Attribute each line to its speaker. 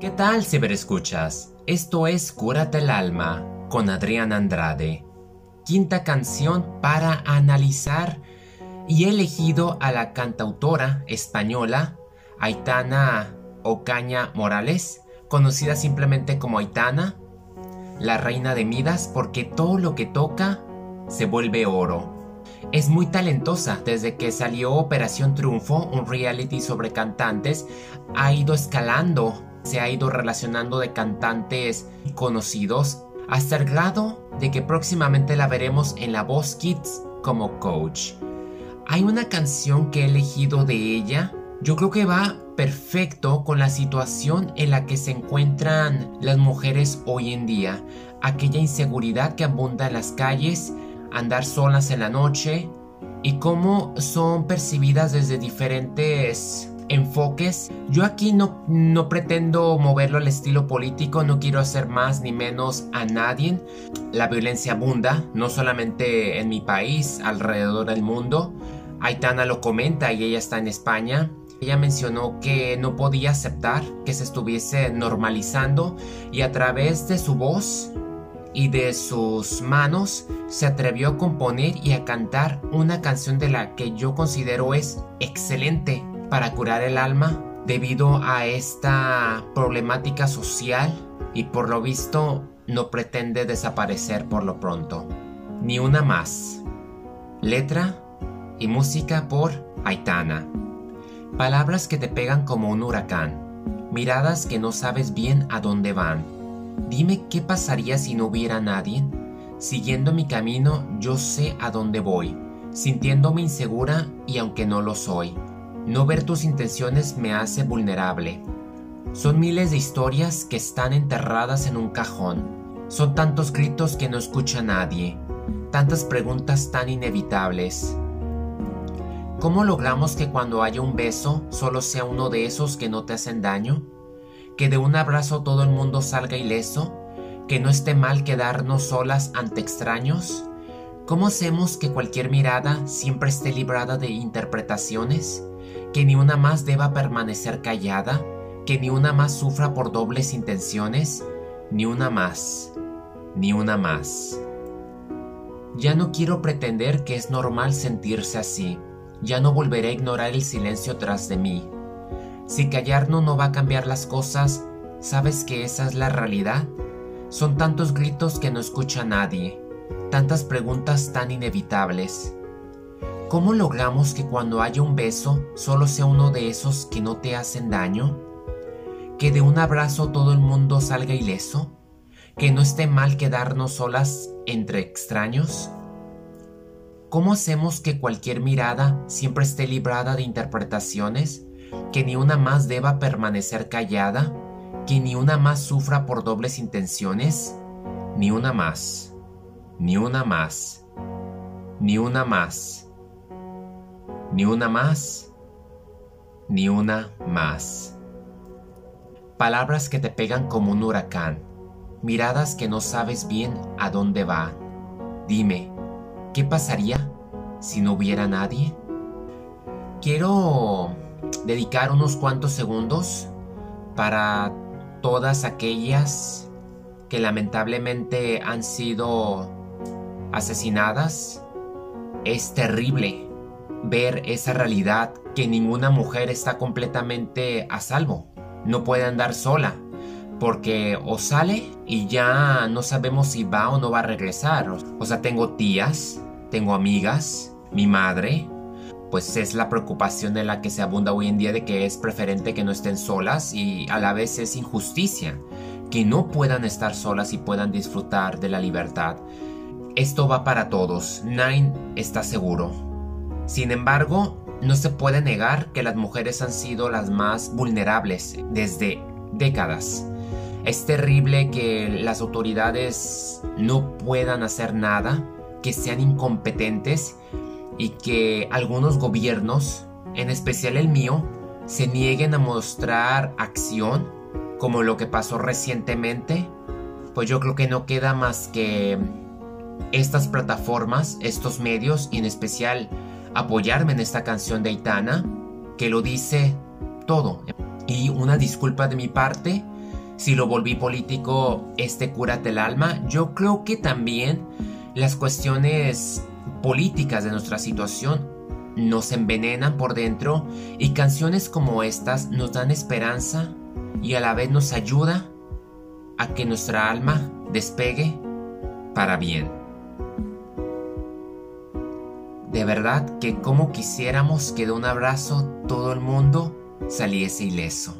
Speaker 1: ¿Qué tal, ciberescuchas? Esto es Cúrate el alma con Adrián Andrade. Quinta canción para analizar y he elegido a la cantautora española Aitana Ocaña Morales, conocida simplemente como Aitana, la reina de Midas, porque todo lo que toca se vuelve oro. Es muy talentosa. Desde que salió Operación Triunfo, un reality sobre cantantes, ha ido escalando, se ha ido relacionando de cantantes conocidos, hasta el grado de que próximamente la veremos en La Voz Kids como coach. Hay una canción que he elegido de ella, yo creo que va perfecto con la situación en la que se encuentran las mujeres hoy en día, aquella inseguridad que abunda en las calles, andar solas en la noche y cómo son percibidas desde diferentes enfoques. Yo aquí no, no pretendo moverlo al estilo político, no quiero hacer más ni menos a nadie. La violencia abunda, no solamente en mi país, alrededor del mundo. Aitana lo comenta y ella está en España. Ella mencionó que no podía aceptar que se estuviese normalizando y a través de su voz y de sus manos se atrevió a componer y a cantar una canción de la que yo considero es excelente para curar el alma debido a esta problemática social y por lo visto no pretende desaparecer por lo pronto. Ni una más. Letra y música por Aitana. Palabras que te pegan como un huracán. Miradas que no sabes bien a dónde van Dime qué pasaría si no hubiera nadie. Siguiendo mi camino yo sé a dónde voy, sintiéndome insegura y aunque no lo soy. No ver tus intenciones me hace vulnerable. Son miles de historias que están enterradas en un cajón. Son tantos gritos que no escucha nadie. Tantas preguntas tan inevitables. ¿Cómo logramos que cuando haya un beso solo sea uno de esos que no te hacen daño? que de un abrazo todo el mundo salga ileso, que no esté mal quedarnos solas ante extraños? ¿Cómo hacemos que cualquier mirada siempre esté librada de interpretaciones? ¿Que ni una más deba permanecer callada? ¿Que ni una más sufra por dobles intenciones? Ni una más, ni una más. Ya no quiero pretender que es normal sentirse así, ya no volveré a ignorar el silencio tras de mí, si callarnos no va a cambiar las cosas, ¿sabes que esa es la realidad? Son tantos gritos que no escucha nadie, tantas preguntas tan inevitables. ¿Cómo logramos que cuando haya un beso solo sea uno de esos que no te hacen daño? ¿Que de un abrazo todo el mundo salga ileso? ¿Que no esté mal quedarnos solas entre extraños? ¿Cómo hacemos que cualquier mirada siempre esté librada de interpretaciones? que ni una más deba permanecer callada, que ni una más sufra por dobles intenciones, ni una más, ni una más, ni una más, ni una más, ni una más. Palabras que te pegan como un huracán, miradas que no sabes bien a dónde va. Dime, ¿qué pasaría si no hubiera nadie? Quiero dedicar unos cuantos segundos para todas aquellas que lamentablemente han sido asesinadas. Es terrible ver esa realidad que ninguna mujer está completamente a salvo. No puede andar sola porque o sale y ya no sabemos si va o no va a regresar. O sea, tengo tías, tengo amigas, mi madre, pues es la preocupación en la que se abunda hoy en día de que es preferente que no estén solas y a la vez es injusticia que no puedan estar solas y puedan disfrutar de la libertad. Esto va para todos, Nine está seguro. Sin embargo, no se puede negar que las mujeres han sido las más vulnerables desde décadas. Es terrible que las autoridades no puedan hacer nada, que sean incompetentes y que algunos gobiernos, en especial el mío, se nieguen a mostrar acción, como lo que pasó recientemente, pues yo creo que no queda más que estas plataformas, estos medios y en especial apoyarme en esta canción de Itana, que lo dice todo. Y una disculpa de mi parte si lo volví político, este Cúrate el alma, yo creo que también las cuestiones políticas de nuestra situación nos envenenan por dentro y canciones como estas nos dan esperanza y a la vez nos ayuda a que nuestra alma despegue para bien. De verdad que como quisiéramos que de un abrazo todo el mundo saliese ileso.